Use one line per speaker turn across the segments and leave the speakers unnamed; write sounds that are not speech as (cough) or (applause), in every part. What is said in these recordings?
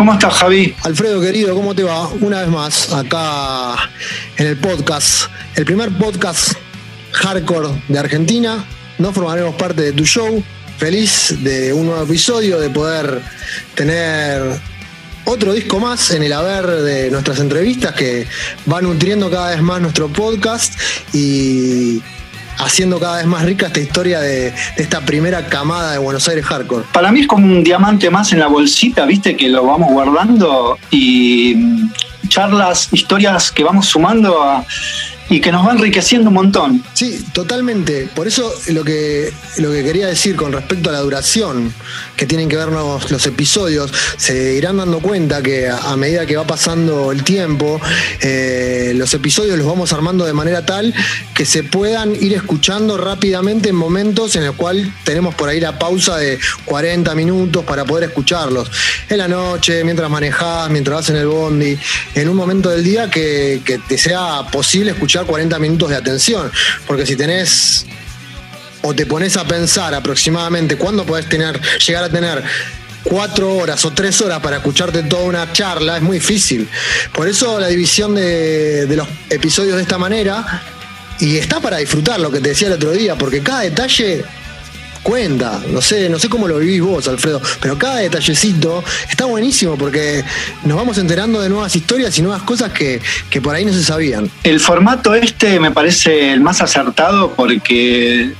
¿Cómo estás, Javi?
Alfredo, querido, ¿cómo te va? Una vez más, acá en el podcast, el primer podcast hardcore de Argentina. No formaremos parte de tu show. Feliz de un nuevo episodio, de poder tener otro disco más en el haber de nuestras entrevistas que va nutriendo cada vez más nuestro podcast y haciendo cada vez más rica esta historia de, esta primera camada de Buenos Aires Hardcore.
Para mí es como un diamante más en la bolsita, viste, que lo vamos guardando y mm, charlas, historias que vamos sumando a y que nos va enriqueciendo un montón.
Sí, totalmente. Por eso lo que, lo que quería decir con respecto a la duración que tienen que vernos los episodios, se irán dando cuenta que a, medida que va pasando el tiempo, eh, los episodios los vamos armando de manera tal que se puedan ir escuchando rápidamente en momentos en los cuales tenemos por ahí la pausa de 40 minutos para poder escucharlos. En la noche, mientras manejás, mientras vas en el bondi, en un momento del día que, que te sea posible escuchar 40 minutos de atención, porque si tenés o te pones a pensar aproximadamente cuándo podés tener, llegar a tener cuatro horas o tres horas para escucharte toda una charla, es muy difícil. Por eso la división de, de los episodios de esta manera, y está para disfrutar lo que te decía el otro día, porque cada detalle cuenta. No sé, no sé cómo lo vivís vos, Alfredo, pero cada detallecito está buenísimo porque nos vamos enterando de nuevas historias y nuevas cosas que, que por ahí no se sabían.
El formato este me parece el más acertado porque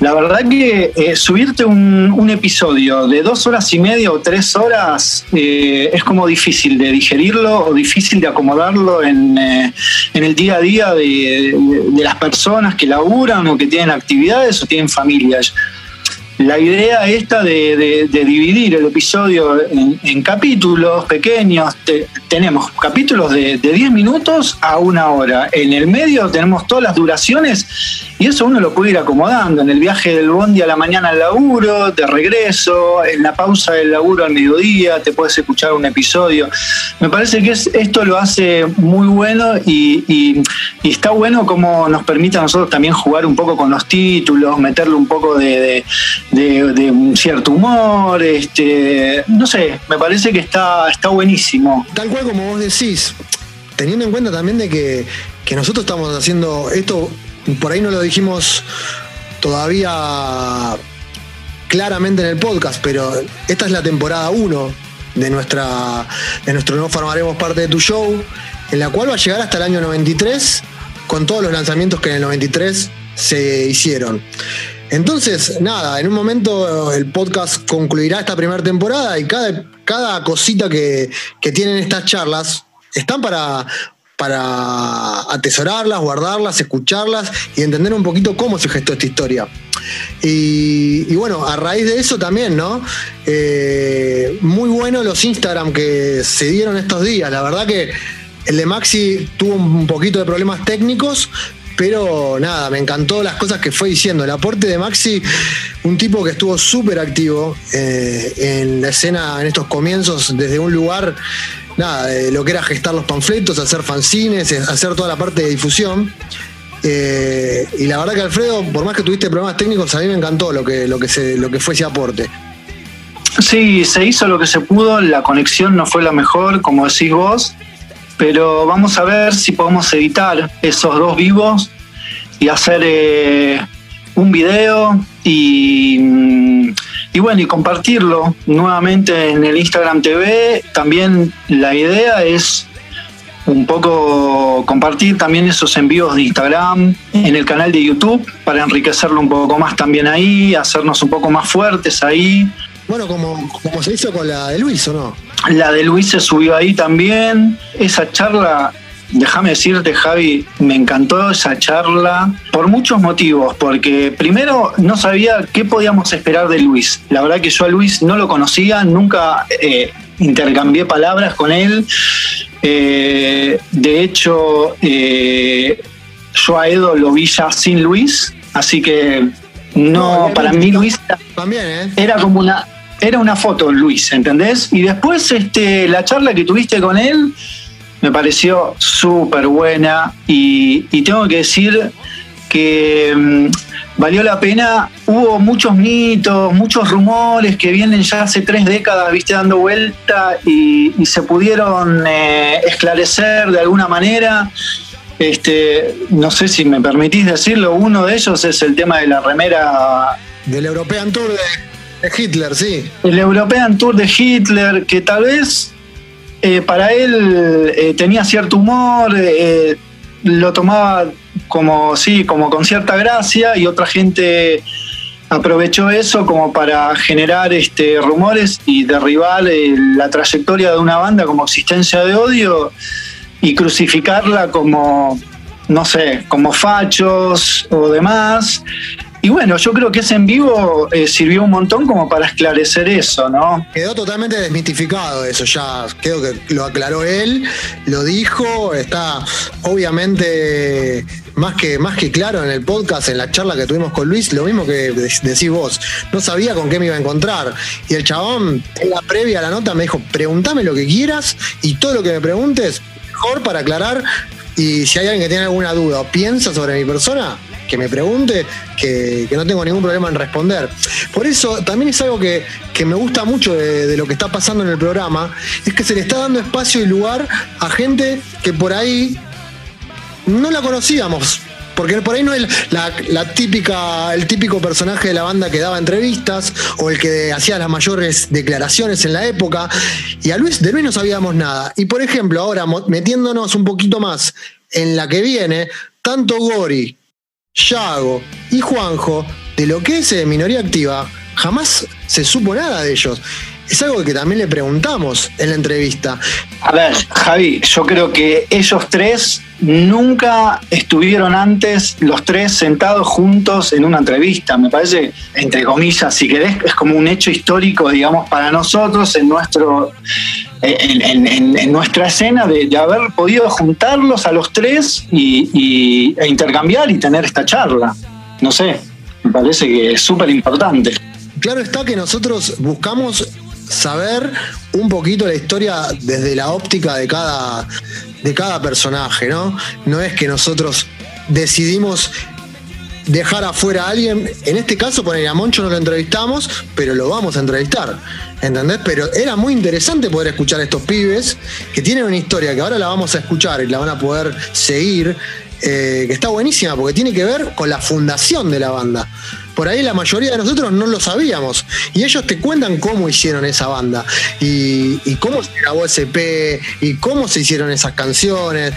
la verdad que eh, subirte un, episodio de dos horas y media o tres horas eh, es como difícil de digerirlo o difícil de acomodarlo en, eh, el día a día de, las personas que laburan o que tienen actividades o tienen familias la idea esta de, dividir el episodio en, capítulos pequeños, tenemos capítulos de, de 10 minutos a una hora. En el medio tenemos todas las duraciones y eso uno lo puede ir acomodando. En el viaje del bondi a la mañana al laburo, de regreso, en la pausa del laburo al mediodía, te puedes escuchar un episodio. Me parece que esto lo hace muy bueno y, está bueno como nos permite a nosotros también jugar un poco con los títulos, meterle un poco de de, un cierto humor, este, no sé, me parece que está, está buenísimo.
Tal cual como vos decís, teniendo en cuenta también de que, nosotros estamos haciendo esto, por ahí no lo dijimos todavía claramente en el podcast, pero esta es la temporada 1 de nuestra de nuestro No Farmaremos Parte de tu Show, en la cual va a llegar hasta el año 93 con todos los lanzamientos que en el 93 se hicieron. Entonces, nada, en un momento el podcast concluirá esta primera temporada y cada, cada cosita que, tienen estas charlas están para, para atesorarlas, guardarlas, escucharlas y entender un poquito cómo se gestó esta historia. Y, bueno, a raíz de eso también, ¿no? Eh, muy bueno los Instagram que se dieron estos días. La verdad que el de Maxi tuvo un poquito de problemas técnicos, pero nada, me encantó las cosas que fue diciendo. El aporte de Maxi, un tipo que estuvo súper activo eh, en la escena, en estos comienzos, desde un lugar, nada, de lo que era gestar los panfletos, hacer fanzines, hacer toda la parte de difusión. Eh, y la verdad que Alfredo, por más que tuviste problemas técnicos, a mí me encantó lo que, lo que, se, lo que fue ese aporte.
Sí, se hizo lo que se pudo, la conexión no fue la mejor, como decís vos, pero vamos a ver si podemos editar esos dos vivos y hacer eh, un video y, y, bueno, y compartirlo nuevamente en el Instagram TV. También la idea es un poco compartir también esos envíos de Instagram en el canal de YouTube para enriquecerlo un poco más también ahí, hacernos un poco más fuertes ahí.
Bueno, como, como se hizo con la de Luis, ¿o no?
La de Luis se subió ahí también. Esa charla, déjame decirte, Javi, me encantó esa charla por muchos motivos. Porque primero no sabía qué podíamos esperar de Luis. La verdad que yo a Luis no lo conocía, nunca eh, intercambié palabras con él. Eh, de hecho, eh, yo a Edo lo vi ya sin Luis, así que no, para mí Luis también, era como una era una foto, Luis, ¿entendés? Y después este, la charla que tuviste con él me pareció súper buena y, tengo que decir que mm, valió la pena. Hubo muchos mitos, muchos rumores que vienen ya hace tres décadas, viste, dando vuelta y, se pudieron eh, esclarecer de alguna manera. Este, no sé si me permitís decirlo, uno de ellos es el tema de la remera.
Del European Tour de, Hitler, sí.
El European Tour de Hitler, que tal vez eh, para él eh, tenía cierto humor, eh, lo tomaba como, sí, como con cierta gracia y otra gente aprovechó eso como para generar este, rumores y derribar la trayectoria de una banda como existencia de odio y crucificarla como, no sé, como fachos o demás. Y bueno, yo creo que ese en vivo eh, sirvió un montón como para esclarecer eso, ¿no?
Quedó totalmente desmitificado eso, ya creo que lo aclaró él, lo dijo, está obviamente más que, más que claro en el podcast, en la charla que tuvimos con Luis, lo mismo que decís vos, no sabía con qué me iba a encontrar. Y el chabón, en la previa a la nota, me dijo, pregúntame lo que quieras y todo lo que me preguntes, mejor para aclarar. Y si hay alguien que tiene alguna duda o piensa sobre mi persona, que me pregunte, que, no tengo ningún problema en responder. Por eso también es algo que, me gusta mucho de, lo que está pasando en el programa, es que se le está dando espacio y lugar a gente que por ahí no la conocíamos. Porque por ahí no es la, típica, el típico personaje de la banda que daba entrevistas o el que hacía las mayores declaraciones en la época. Y a Luis, de Luis no sabíamos nada. Y por ejemplo, ahora metiéndonos un poquito más en la que viene, tanto Gori Yago y Juanjo, de lo que es minoría activa, jamás se supo nada de ellos. Es algo que también le preguntamos en la entrevista.
A ver, Javi, yo creo que ellos tres nunca estuvieron antes los tres sentados juntos en una entrevista. Me parece, entre comillas, si querés, es como un hecho histórico, digamos, para nosotros en nuestro en, nuestra escena de, haber podido juntarlos a los tres y, e intercambiar y tener esta charla. No sé, me parece que es súper importante.
Claro está que nosotros buscamos saber un poquito la historia desde la óptica de cada, de cada personaje, ¿no? No es que nosotros decidimos dejar afuera a alguien, en este caso poner a Moncho no lo entrevistamos, pero lo vamos a entrevistar, ¿entendés? Pero era muy interesante poder escuchar a estos pibes que tienen una historia que ahora la vamos a escuchar y la van a poder seguir, eh, que está buenísima porque tiene que ver con la fundación de la banda. Por ahí la mayoría de nosotros no lo sabíamos y ellos te cuentan cómo hicieron esa banda y, cómo se grabó ese P y cómo se hicieron esas canciones.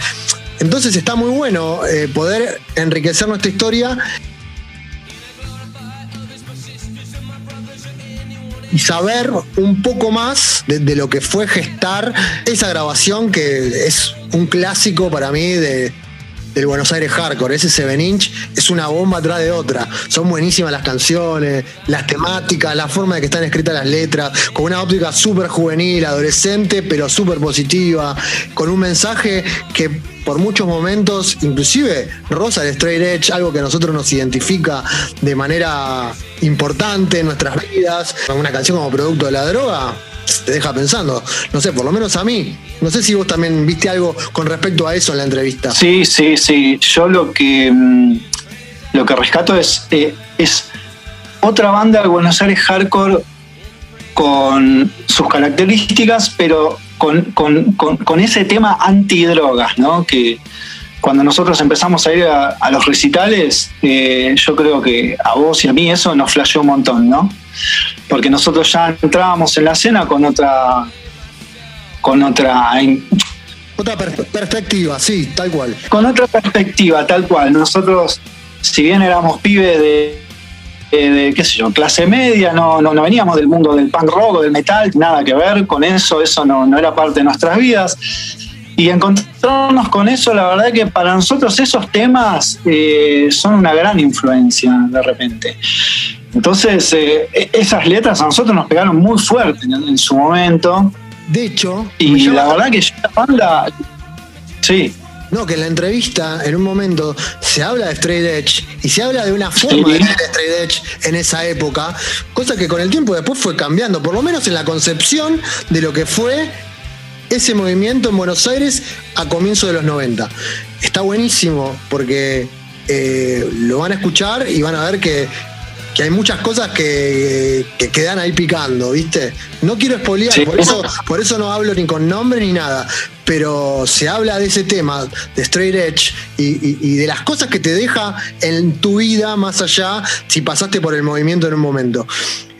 Entonces está muy bueno eh, poder enriquecer nuestra historia. Y saber un poco más de, lo que fue gestar esa grabación que es un clásico para mí de, del Buenos Aires Hardcore. Ese 7 inch es una bomba atrás de otra. Son buenísimas las canciones, las temáticas, la forma de que están escritas las letras, con una óptica súper juvenil, adolescente, pero súper positiva, con un mensaje que por muchos momentos, inclusive rosa de straight edge, algo que a nosotros nos identifica de manera importante en nuestras vidas. Una canción como producto de la droga te deja pensando. No sé, por lo menos a mí. No sé si vos también viste algo con respecto a eso en la entrevista.
Sí, sí, sí. Yo lo que mm, lo que rescato es, eh, es otra banda de Buenos Aires hardcore con sus características, pero con, ese tema antidrogas, ¿no? Que cuando nosotros empezamos a ir a, los recitales, eh, yo creo que a vos y a mí eso nos flasheó un montón, ¿no? Porque nosotros ya entrábamos en la escena con otra. con otra.
Otra perspectiva, sí, tal cual.
Con otra perspectiva, tal cual. Nosotros, si bien éramos pibes de de, qué sé yo, clase media, no, no, veníamos del mundo del punk rock o del metal, nada que ver con eso, eso no, era parte de nuestras vidas. Y encontrarnos con eso, la verdad que para nosotros esos temas eh, son una gran influencia de repente. Entonces, eh, e, esas letras a nosotros nos pegaron muy fuerte en, su momento.
De hecho,
y la verdad que la banda, sí,
no, que en la entrevista, en un momento, se habla de straight edge y se habla de una forma de straight edge en esa época, cosa que con el tiempo después fue cambiando, por lo menos en la concepción de lo que fue ese movimiento en Buenos Aires a comienzos de los 90. Está buenísimo porque eh, lo van a escuchar y van a ver que, hay muchas cosas que, quedan ahí picando, ¿viste? No quiero espolear, por, eso, por eso no hablo ni con nombre ni nada, pero se habla de ese tema, de Straight Edge, y, de las cosas que te deja en tu vida más allá si pasaste por el movimiento en un momento.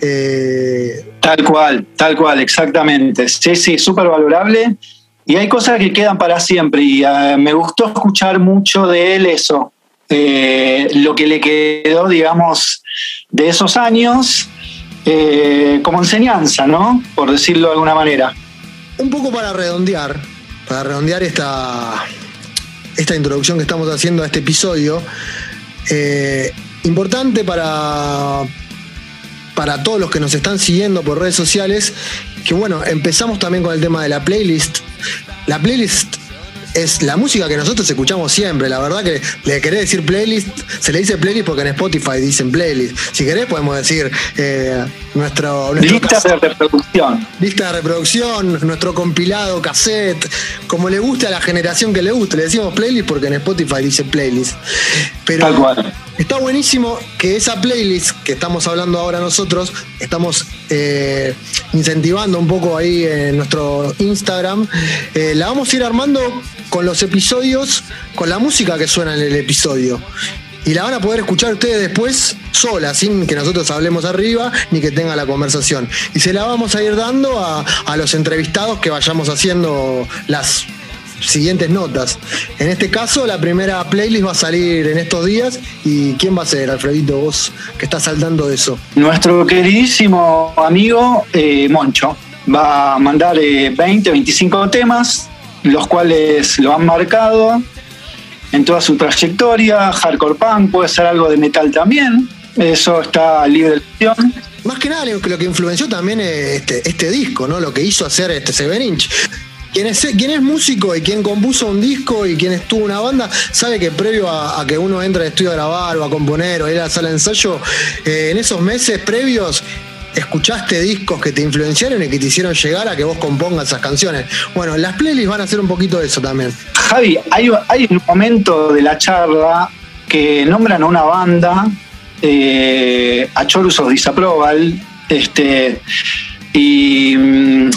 Eh, tal cual, tal cual, exactamente. Sí, sí, súper valorable. Y hay cosas que quedan para siempre y eh, me gustó escuchar mucho de él eso, eh, lo que le quedó, digamos, de esos años eh, como enseñanza, ¿no? Por decirlo de alguna manera.
Un poco para redondear, para redondear esta, esta introducción que estamos haciendo a este episodio, importante para, para todos los que nos están siguiendo por redes sociales, que bueno, empezamos también con el tema de la playlist la playlist es la música que nosotros escuchamos siempre. La verdad que le querés decir playlist, se le dice playlist porque en Spotify dicen playlist. Si querés podemos decir eh, nuestro,
Lista de reproducción.
Lista de reproducción, nuestro compilado, cassette, como le guste a la generación que le guste. Le decimos playlist porque en Spotify dice playlist. Pero Tal cual. Está buenísimo que esa playlist que estamos hablando ahora nosotros, estamos eh, incentivando un poco ahí en nuestro Instagram, eh, la vamos a ir armando con los episodios, con la música que suena en el episodio. Y la van a poder escuchar ustedes después sola, sin que nosotros hablemos arriba ni que tenga la conversación. Y se la vamos a ir dando a, a los entrevistados que vayamos haciendo las siguientes notas. En este caso, la primera playlist va a salir en estos días. ¿Y quién va a ser, Alfredito, vos que estás saltando de eso?
Nuestro queridísimo amigo eh, Moncho va a mandar 20, eh, 25 temas, los cuales lo han marcado en toda su trayectoria. Hardcore punk, puede ser algo de metal también. Eso está libre de opción.
Más que nada, lo que influenció también este, este disco, ¿no? Lo que hizo hacer este Seven Inch quien es, es músico y quien compuso un disco y quien estuvo una banda, sabe que previo a, que uno entre al estudio a grabar o a componer o ir a la sala de ensayo, eh, en esos meses previos escuchaste discos que te influenciaron y que te hicieron llegar a que vos compongas esas canciones. Bueno, las playlists van a hacer un poquito de eso también.
Javi, hay, un momento de la charla que nombran a una banda, eh, a Chorus of Disapproval, este, y mm,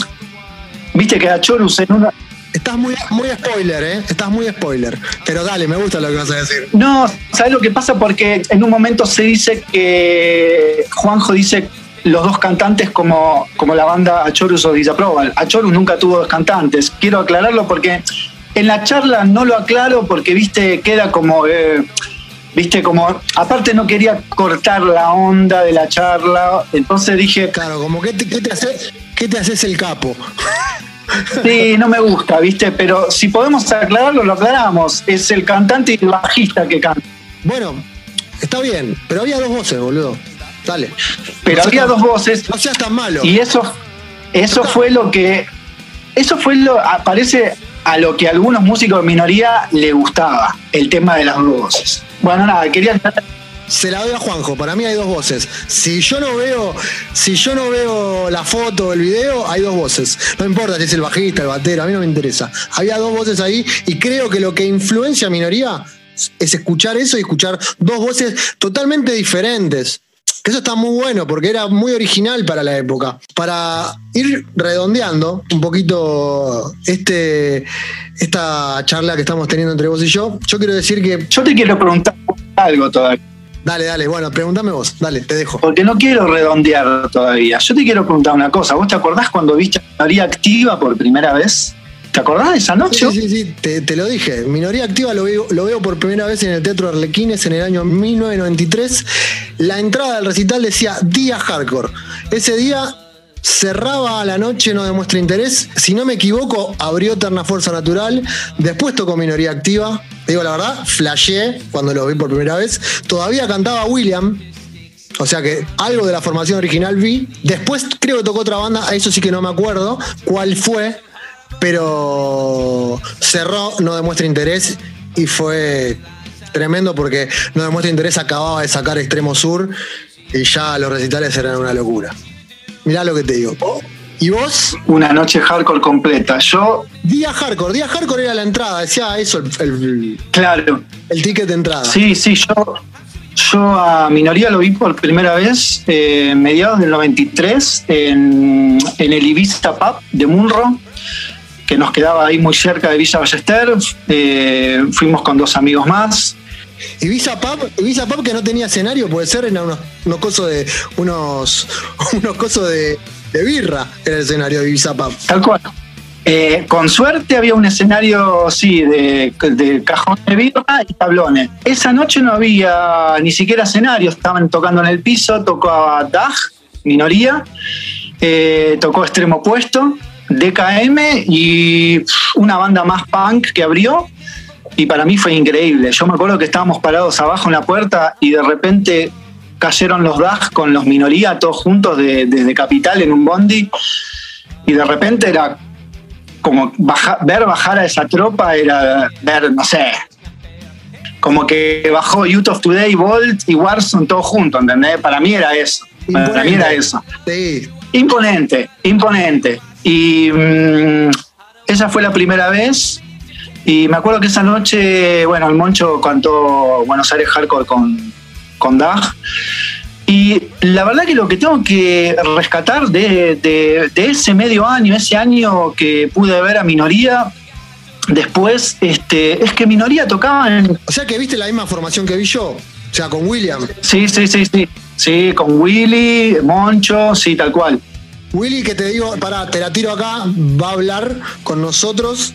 Viste que a Chorus en una.
Estás muy, muy spoiler, ¿eh? Estás muy spoiler. Pero dale, me gusta lo que vas a decir.
No, ¿sabes lo que pasa? Porque en un momento se dice que. Juanjo dice los dos cantantes como, como la banda Achorus o Disapproval. Achorus nunca tuvo dos cantantes. Quiero aclararlo porque en la charla no lo aclaro porque, viste, queda como. Eh, viste, como. Aparte no quería cortar la onda de la charla. Entonces dije.
Claro, como que te, ¿qué te haces? ¿Qué te haces el capo?
Sí, no me gusta, ¿viste? Pero si podemos aclararlo, lo aclaramos. Es el cantante y el bajista que canta.
Bueno, está bien, pero había dos voces, boludo. Dale.
Pero había dos voces.
No seas tan malo.
Y eso, eso fue lo que. Eso fue lo. Parece a lo que a algunos músicos de minoría le gustaba, el tema de las dos voces. Bueno, nada, quería
se la doy a Juanjo. Para mí hay dos voces. Si yo no veo, si yo no veo la foto o el video, hay dos voces. No importa si es el bajista, el batero, a mí no me interesa. Había dos voces ahí y creo que lo que influencia a minoría es escuchar eso y escuchar dos voces totalmente diferentes. Que eso está muy bueno porque era muy original para la época. Para ir redondeando un poquito este, esta charla que estamos teniendo entre vos y yo, yo quiero decir que.
Yo te quiero preguntar algo todavía.
Dale, dale, bueno, pregúntame vos, dale, te dejo.
Porque no quiero redondear todavía. Yo te quiero preguntar una cosa. ¿Vos te acordás cuando viste Minoría Activa por primera vez? ¿Te acordás de esa noche?
Sí, sí, sí, te, lo dije. Minoría Activa lo veo, lo veo por primera vez en el Teatro Arlequines en el año 1993. La entrada del recital decía Día Hardcore. Ese día cerraba la noche, no demuestra interés. Si no me equivoco, abrió Eterna Fuerza Natural. Después tocó Minoría Activa. digo la verdad, flashé cuando lo vi por primera vez. Todavía cantaba William. O sea que algo de la formación original vi. Después creo que tocó otra banda, a eso sí que no me acuerdo cuál fue. Pero cerró, no demuestra interés. Y fue tremendo porque no demuestra interés, acababa de sacar Extremo Sur. Y ya los recitales eran una locura. Mirá lo que te digo. ¿Y vos?
Una noche hardcore completa. Yo.
Día hardcore, día hardcore era la entrada, decía eso el,
claro.
el ticket de entrada.
Sí, sí, yo, yo a Minoría lo vi por primera vez en eh, mediados del 93 en, en el Ibiza Pub de Munro, que nos quedaba ahí muy cerca de Villa Ballester. Eh, fuimos con dos amigos más.
Ibiza Pub, Ibiza Pub que no tenía escenario, puede ser, era unos, unos cosos de. unos. (laughs) unos cosos de de birra en el escenario de Ibiza
Tal cual. Eh, con suerte había un escenario, sí, de, cajón de birra y tablones. Esa noche no había ni siquiera escenario, estaban tocando en el piso, tocaba DAG, minoría, eh, tocó extremo opuesto, DKM y una banda más punk que abrió. Y para mí fue increíble. Yo me acuerdo que estábamos parados abajo en la puerta y de repente cayeron los DAG con los minoría, todos juntos desde Capital en un bondi, y de repente era como ver bajar a esa tropa, era ver, no sé, como que bajó Youth of Today, Volt y Warzone todos juntos, ¿entendés? Para mí era eso. Para mí era eso.
Sí.
Imponente, imponente. Y mm, esa fue la primera vez. Y me acuerdo que esa noche, bueno, el Moncho cantó Buenos Aires Hardcore con, con DAG. Y la verdad que lo que tengo que rescatar de, ese medio año, ese año que pude ver a Minoría, después, este, es que Minoría tocaba en...
O sea que viste la misma formación que vi yo, o sea, con William.
Sí, sí, sí, sí. Sí, con Willy, Moncho, sí, tal cual.
Willy, que te digo, para te la tiro acá, va a hablar con nosotros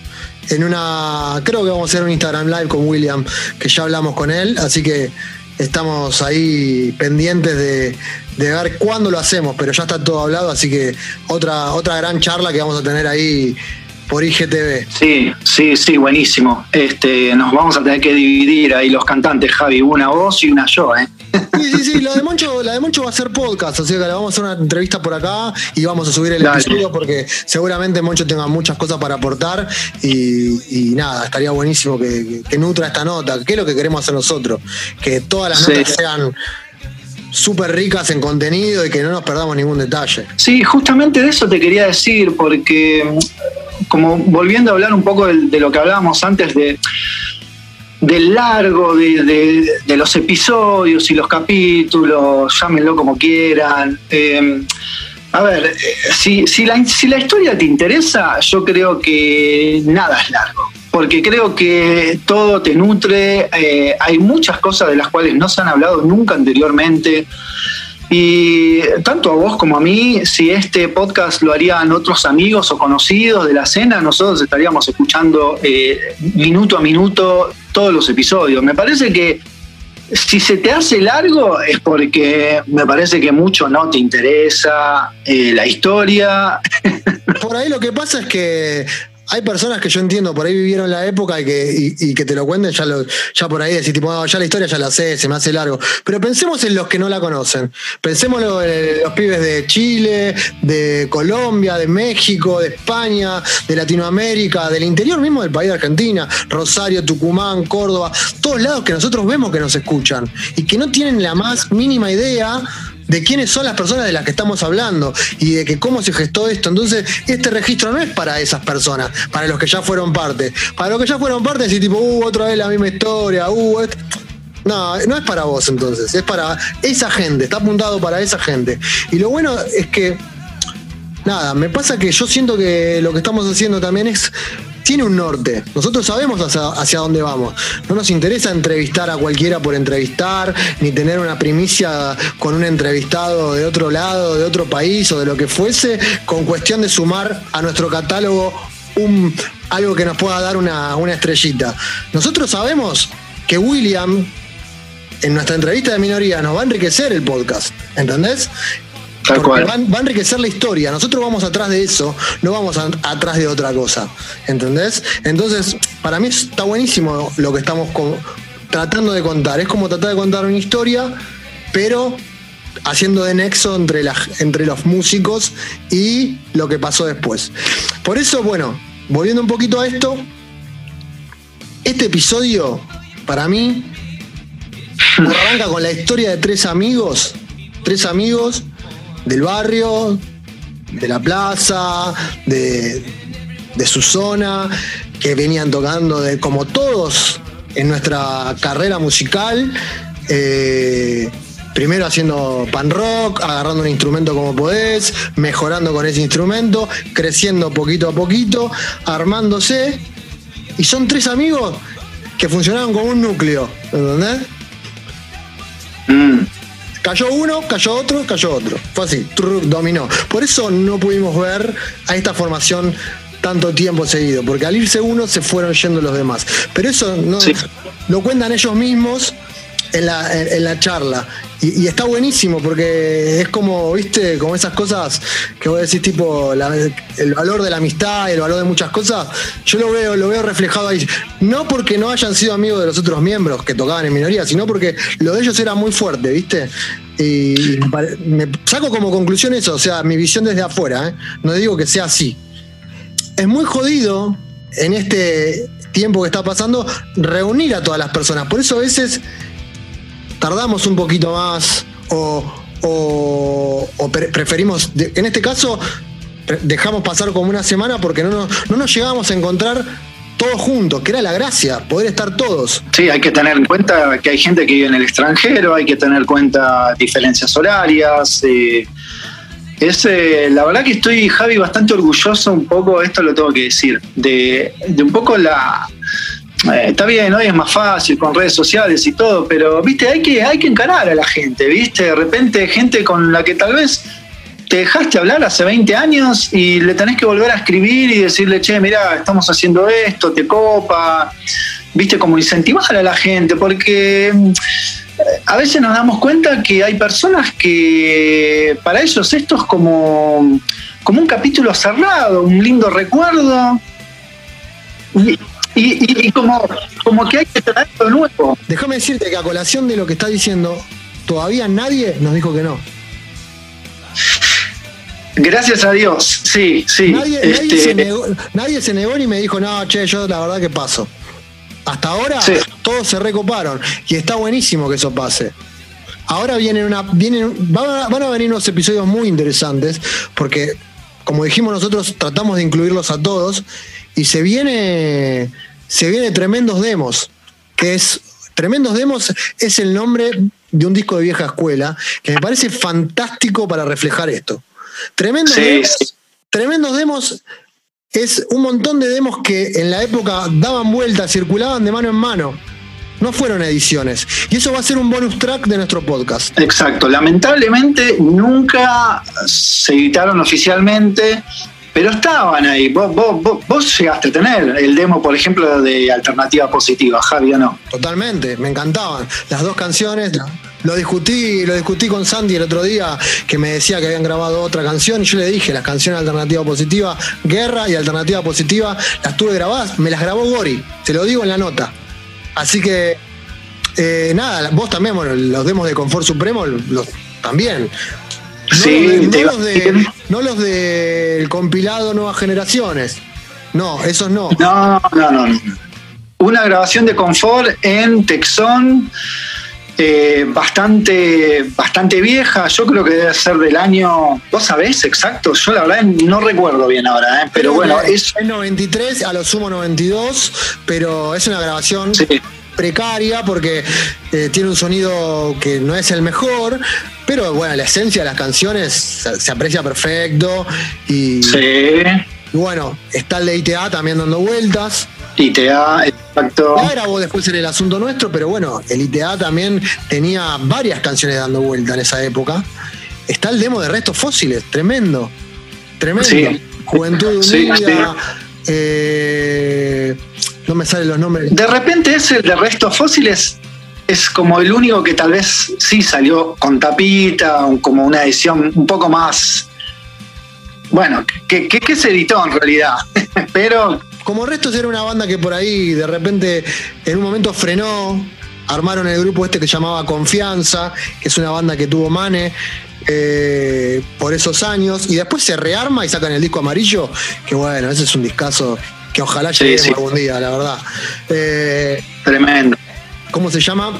en una. Creo que vamos a hacer un Instagram Live con William, que ya hablamos con él, así que estamos ahí pendientes de, ver cuándo lo hacemos, pero ya está todo hablado, así que otra, otra gran charla que vamos a tener ahí por IGTV.
Sí, sí, sí, buenísimo. Este, nos vamos a tener que dividir ahí los cantantes, Javi, una voz y una yo, ¿eh?
Sí, sí, sí, la de Moncho, la de Moncho va a ser podcast, así que le vamos a hacer una entrevista por acá y vamos a subir el episodio porque seguramente Moncho tenga muchas cosas para aportar y, nada, estaría buenísimo que, nutra esta nota, que es lo que queremos hacer nosotros, que todas las notas sean súper ricas en contenido y que no nos perdamos ningún detalle.
Sí, justamente de eso te quería decir, porque como volviendo a hablar un poco de, lo que hablábamos antes de del largo de, los episodios y los capítulos, llámenlo como quieran. Em, a ver, eh, si, si, la, si la historia te interesa, yo creo que nada es largo, porque creo que todo te nutre, eh, hay muchas cosas de las cuales no se han hablado nunca anteriormente. Y tanto a vos como a mí, si este podcast lo harían otros amigos o conocidos de la cena, nosotros estaríamos escuchando eh, minuto a minuto todos los episodios. Me parece que si se te hace largo es porque me parece que mucho no te interesa eh, la historia.
Por ahí lo que pasa es que hay personas que yo entiendo, por ahí vivieron la época y que, y, que te lo cuenten, ya, lo, ya por ahí decir, tipo, ah, ya la historia ya la sé, se me hace largo. Pero pensemos en los que no la conocen. Pensemos en los pibes de Chile, de Colombia, de México, de España, de Latinoamérica, del interior mismo del país de Argentina, Rosario, Tucumán, Córdoba, todos lados que nosotros vemos que nos escuchan y que no tienen la más mínima idea de quiénes son las personas de las que estamos hablando y de que cómo se gestó esto. Entonces, este registro no es para esas personas, para los que ya fueron parte. Para los que ya fueron parte, decir tipo, uh, otra vez la misma historia, uh, No, no es para vos entonces, es para esa gente, está apuntado para esa gente. Y lo bueno es que, nada, me pasa que yo siento que lo que estamos haciendo también es tiene un norte. Nosotros sabemos hacia, dónde vamos. No nos interesa entrevistar a cualquiera por entrevistar, ni tener una primicia con un entrevistado de otro lado, de otro país o de lo que fuese, con cuestión de sumar a nuestro catálogo un, algo que nos pueda dar una, una estrellita. Nosotros sabemos que William en nuestra entrevista de minoría nos va a enriquecer el podcast, ¿entendés? Va, a enriquecer la historia. Nosotros vamos atrás de eso, no vamos atrás de otra cosa. ¿Entendés? Entonces, para mí está buenísimo lo que estamos tratando de contar. Es como tratar de contar una historia, pero haciendo de nexo entre, entre los músicos y lo que pasó después. Por eso, bueno, volviendo un poquito a esto, este episodio, para mí, (laughs) arranca con la historia de tres amigos, tres amigos del barrio, de la plaza, de, de su zona, que venían tocando de como todos en nuestra carrera musical. eh, primero haciendo pan rock, agarrando un instrumento como podés, mejorando con ese instrumento, creciendo poquito a poquito, armándose. Y son tres amigos que funcionaban como un núcleo, ¿entendés?
Mm.
Cayó uno, cayó otro, cayó otro. Fue así, dominó. Por eso no pudimos ver a esta formación tanto tiempo seguido, porque al irse uno se fueron yendo los demás. Pero eso no,
Sí.
lo cuentan ellos mismos en la, en, en la charla. Y, está buenísimo porque es como, viste, como esas cosas que vos decís, tipo, la- el valor de la amistad, el valor de muchas cosas. Yo lo veo, lo veo reflejado ahí. No porque no hayan sido amigos de los otros miembros que tocaban en minoría, sino porque lo de ellos era muy fuerte, viste. Y me saco como conclusión eso, o sea, mi visión desde afuera, ¿eh? no digo que sea así. Es muy jodido en este tiempo que está pasando reunir a todas las personas. Por eso a veces tardamos un poquito más o, o- o pre- preferimos, en este caso, dejamos pasar como una semana porque no nos, no nos llegábamos a encontrar todos juntos, que era la gracia, poder estar todos.
Sí, hay que tener en cuenta que hay gente que vive en el extranjero, hay que tener en cuenta diferencias horarias. eh, es, eh, la verdad que estoy, Javi, bastante orgulloso un poco, esto lo tengo que decir, de, de un poco la... eh, está bien, hoy es más fácil con redes sociales y todo, pero viste, hay que, hay que encarar a la gente, viste, de repente gente con la que tal vez te dejaste hablar hace 20 años y le tenés que volver a escribir y decirle, che, mirá, estamos haciendo esto, te copa, viste, como incentivar a la gente, porque mm, a veces nos damos cuenta que hay personas que para ellos esto es como, como un capítulo cerrado, un lindo recuerdo. Y- y como, como que hay que traerlo de nuevo.
Déjame decirte que a colación de lo que está diciendo, todavía nadie nos dijo que no.
Gracias a Dios, sí, sí.
Nadie, nadie
este,
se negó, nadie se negó ni me dijo, no, che, yo la verdad que paso. Hasta ahora
Sí.
todos se recoparon y está buenísimo que eso pase. Ahora vienen una, vienen, van, a, van a venir unos episodios muy interesantes porque, como dijimos nosotros, tratamos de incluirlos a todos y se viene, se viene tremendos demos, que es tremendos demos es el nombre de un disco de vieja escuela que me parece fantástico para reflejar esto. Tremendos
Sí,
demos, tremendos demos es un montón de demos que en la época daban vueltas, circulaban de mano en mano. No fueron ediciones. Y eso va a ser un bonus track de nuestro podcast.
Exacto, lamentablemente nunca se editaron oficialmente, pero estaban ahí. Vos, vos, vos, llegaste a tener el demo, por ejemplo, de Alternativa Positiva, Javi, ¿o no?
Totalmente, me encantaban. Las dos canciones, lo discutí, lo discutí con Sandy el otro día, que me decía que habían grabado otra canción, y yo le dije, las canciones Alternativa Positiva, Guerra y Alternativa Positiva, las tuve grabadas, me las grabó Gori, se lo digo en la nota. Así que, eh, nada, vos también, bueno, los demos de Confort Supremo, los, también. No
Sí,
los de-
te
no
iba
los
a
de-
decir.
no los del compilado Nuevas Generaciones. No, esos no.
No, no, no. no. Una grabación de confort en Texón, eh, bastante, bastante vieja. Yo creo que debe ser del año. ¿Vos sabés exacto? Yo la verdad no recuerdo bien ahora, ¿eh? pero bueno, es.
es 93, a lo sumo 92, pero es una grabación
Sí,
precaria porque eh, tiene un sonido que no es el mejor, pero bueno, la esencia de las canciones se, se aprecia perfecto y,
sí.
y bueno, está el de ITA también dando vueltas.
ITA, exacto.
Ya grabó después en el asunto nuestro, pero bueno, el ITA también tenía varias canciones dando vuelta en esa época. Está el demo de Restos Fósiles, tremendo. Tremendo.
Sí.
Juventud
Sí,
Unida. Eh, no me salen los nombres.
De repente ese de restos fósiles es como el único que tal vez sí salió con tapita, como una edición un poco más. Bueno, que, que, que se editó en realidad. (laughs) Pero
Como Restos era una banda que por ahí de repente en un momento frenó. Armaron el grupo este que llamaba Confianza, que es una banda que tuvo Mane eh, por esos años. Y después se rearma y sacan el disco amarillo. Que bueno, ese es un discazo que ojalá
Sí,
lleguemos
sí.
algún día, la verdad. Eh,
tremendo.
¿Cómo se llama?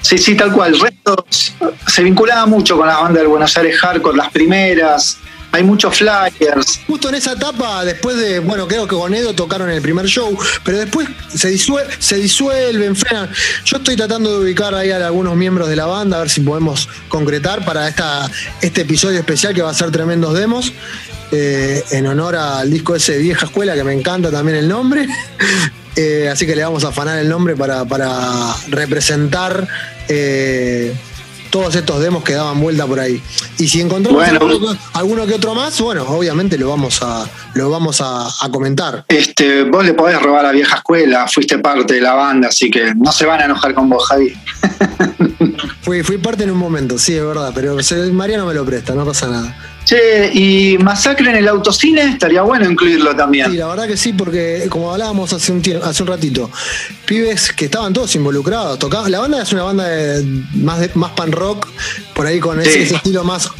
Sí, sí, tal cual. Restos se vinculaba mucho con la banda del Buenos Aires Hardcore, las primeras. Hay muchos flyers.
Justo en esa etapa, después de, bueno, creo que con Edo tocaron el primer show, pero después se, disuelven, se disuelven, frenan. Yo estoy tratando de ubicar ahí a algunos miembros de la banda, a ver si podemos concretar para esta, este episodio especial que va a ser tremendos demos. Eh, en honor al disco ese Vieja Escuela, que me encanta también el nombre. (laughs) Eh, así que le vamos a afanar el nombre para, para representar eh, todos estos demos que daban vuelta por ahí. Y si encontramos alguno, que otro más, bueno, obviamente lo vamos a, lo vamos a, comentar.
Este, vos le podés robar a vieja escuela, fuiste parte de la banda, así que no se van a enojar con vos, Javi. (laughs)
fui, fui parte en un momento, sí, es verdad, pero María no me lo presta, no pasa nada.
Che, y Masacre en el autocine estaría bueno incluirlo también.
Sí, la verdad que sí, porque como hablábamos hace un, hace un ratito, pibes que estaban todos involucrados, tocaban. La banda es una banda más, de, más pan rock, por ahí con ese estilo más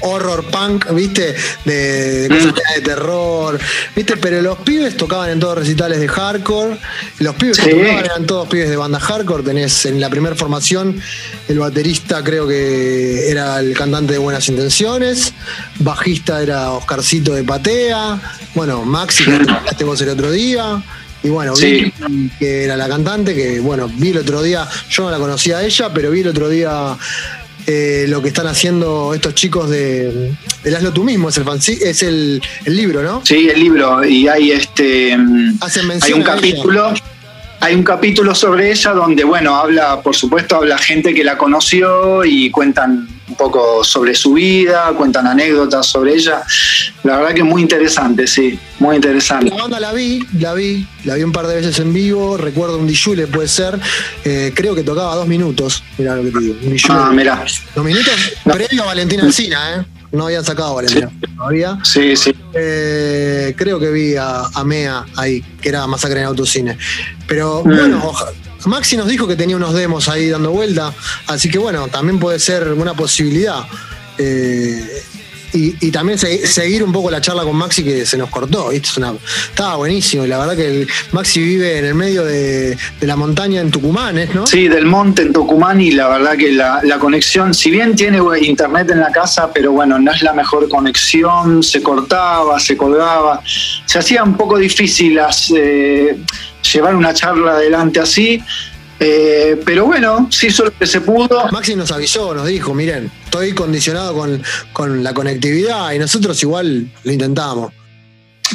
horror punk, ¿viste? De, cosas mm. de terror, ¿viste? Pero los pibes tocaban en todos recitales de hardcore. Los pibes que tocaban eran todos pibes de banda hardcore. Tenés en la primera formación el baterista, creo que era el cantante de Buenas Intenciones. Bajista era Oscarcito de Patea. Bueno, Maxi, que hablaste vos el otro día. Y bueno, vi que era la cantante, que bueno, vi el otro día, yo no la conocía a ella, pero vi el otro día eh, lo que están haciendo estos chicos de, de Hazlo tú mismo, es el es el, libro, ¿no?
Sí, el libro, y hay este hay un capítulo. Hay un capítulo sobre ella donde, bueno, habla, por supuesto, habla gente que la conoció y cuentan un poco sobre su vida, cuentan anécdotas sobre ella. La verdad que es muy interesante, sí, muy interesante.
La banda la vi, la vi, la vi un par de veces en vivo, recuerdo un Dijule, puede ser, eh, creo que tocaba dos minutos, mirá lo que te digo, un
Ah, mirá.
Dos minutos previo a Valentina Alcina, ¿eh? No habían sacado a Valentina todavía.
Sí, sí.
Eh, creo que vi a, a, Mea ahí, que era Masacre en Autocine. Pero mm. bueno, ojalá Maxi nos dijo que tenía unos demos ahí dando vuelta, así que bueno, también puede ser una posibilidad. Eh, y, también seguir un poco la charla con Maxi que se nos cortó. estaba buenísimo. Y la verdad que Maxi vive en el medio de, la montaña en Tucumán, ¿no?
Sí, del monte en Tucumán y la verdad que la, conexión, si bien tiene internet en la casa, pero bueno, no es la mejor conexión, se cortaba, se colgaba. Se hacía un poco difícil las, eh, llevar una charla adelante así. Eh, pero bueno, sí solo que se pudo.
Maxi nos avisó, nos dijo, miren, estoy condicionado con, la conectividad y nosotros igual lo intentamos.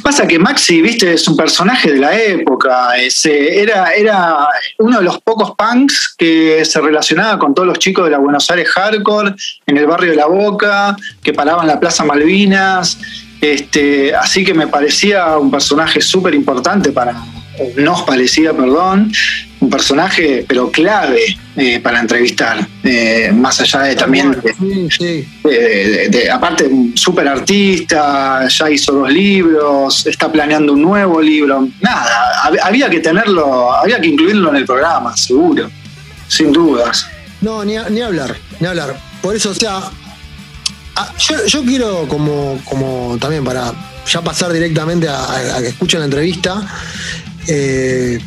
Pasa que Maxi, viste, es un personaje de la época, ese, era, era uno de los pocos punks que se relacionaba con todos los chicos de la Buenos Aires hardcore, en el barrio de La Boca, que paraban la Plaza Malvinas, este, así que me parecía un personaje súper importante para, nos parecía, perdón, un personaje, pero clave eh, para entrevistar, eh, más allá de también, de, aparte, un súper artista, ya hizo dos libros, está planeando un nuevo libro, nada, había que tenerlo, había que incluirlo en el programa, seguro, sin dudas.
No, ni, ni hablar, ni hablar. Por eso, o sea, yo, quiero como, como también para ya pasar directamente a, a que escuchen la entrevista, eh,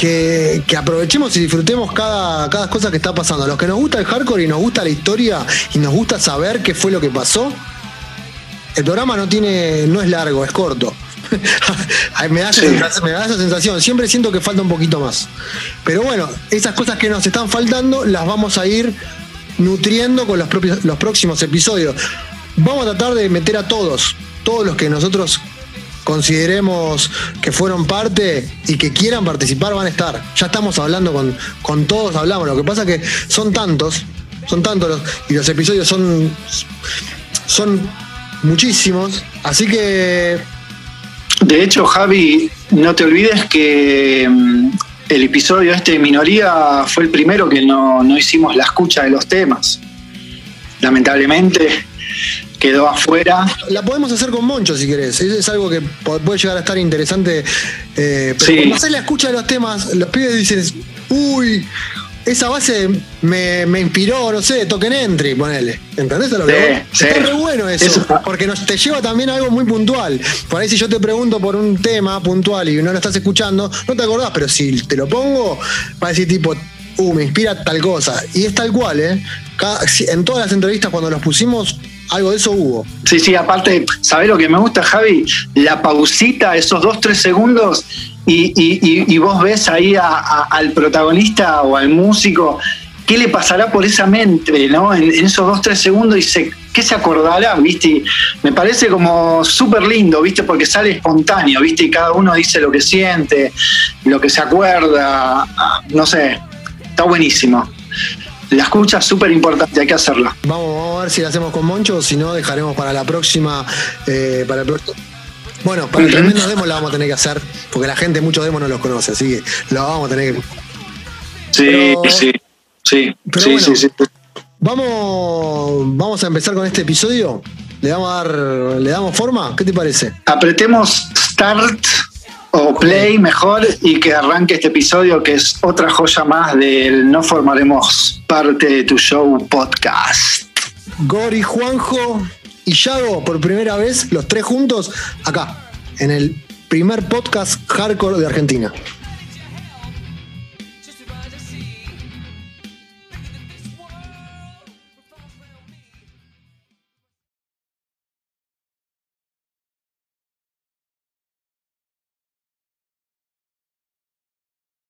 que, aprovechemos y disfrutemos cada, cada cosa que está pasando. A los que nos gusta el hardcore y nos gusta la historia y nos gusta saber qué fue lo que pasó, el programa no tiene, no es largo, es corto. (laughs) me, da esa sensación, siempre siento que falta un poquito más. Pero bueno, esas cosas que nos están faltando las vamos a ir nutriendo con los, propios, los próximos episodios. Vamos a tratar de meter a todos, todos los que nosotros consideremos que fueron parte y que quieran participar van a estar. Ya estamos hablando con, con todos, hablamos. Lo que pasa que son tantos, son tantos y los episodios son, son muchísimos. Así que...
De hecho, Javi, no te olvides que mm, el episodio este de Minoría fue el primero que no, no hicimos la escucha de los temas. Lamentablemente quedó afuera.
La podemos hacer con Moncho si querés. Es, algo que puede llegar a estar interesante. Eh, pero cuando se la escucha de los temas, los pibes dicen, uy, esa base me, inspiró, no sé, toquen entry, ponele. ¿Entendés lo que sí, Está re bueno eso, porque nos, te lleva también a algo muy puntual. Por ahí si yo te pregunto por un tema puntual y no lo estás escuchando, no te acordás, pero si te lo pongo, va a decir tipo, uh, me inspira tal cosa. Y es tal cual, ¿eh? en todas las entrevistas cuando los pusimos, algo de eso hubo.
Sí, sí, aparte, ¿sabés lo que me gusta, Javi? La pausita, esos dos, tres segundos, y, vos ves ahí al protagonista o al músico, ¿qué le pasará por esa mente, ¿no? En, esos dos, tres segundos y se, ¿qué se acordará, viste? me parece como súper lindo, viste, porque sale espontáneo, viste, y cada uno dice lo que siente, lo que se acuerda, ah, no sé, está buenísimo la escucha es súper importante, hay que hacerla.
Vamos, a ver si la hacemos con Moncho, o si no, dejaremos para la próxima, eh, para el próximo. Bueno, para el tremendo demo la vamos a tener que hacer, porque la gente muchos demos no los conoce, así que lo vamos a tener que.
Sí, sí, sí. sí, sí, sí.
Vamos, vamos a empezar con este episodio. ¿Le damos, a dar, ¿Le damos forma? ¿Qué te parece?
Apretemos Start o Play mejor y que arranque este episodio que es otra joya más del No Formaremos Parte de tu Show podcast.
Gori, Juanjo y Yago por primera vez, los tres juntos, acá, en el primer podcast hardcore de Argentina.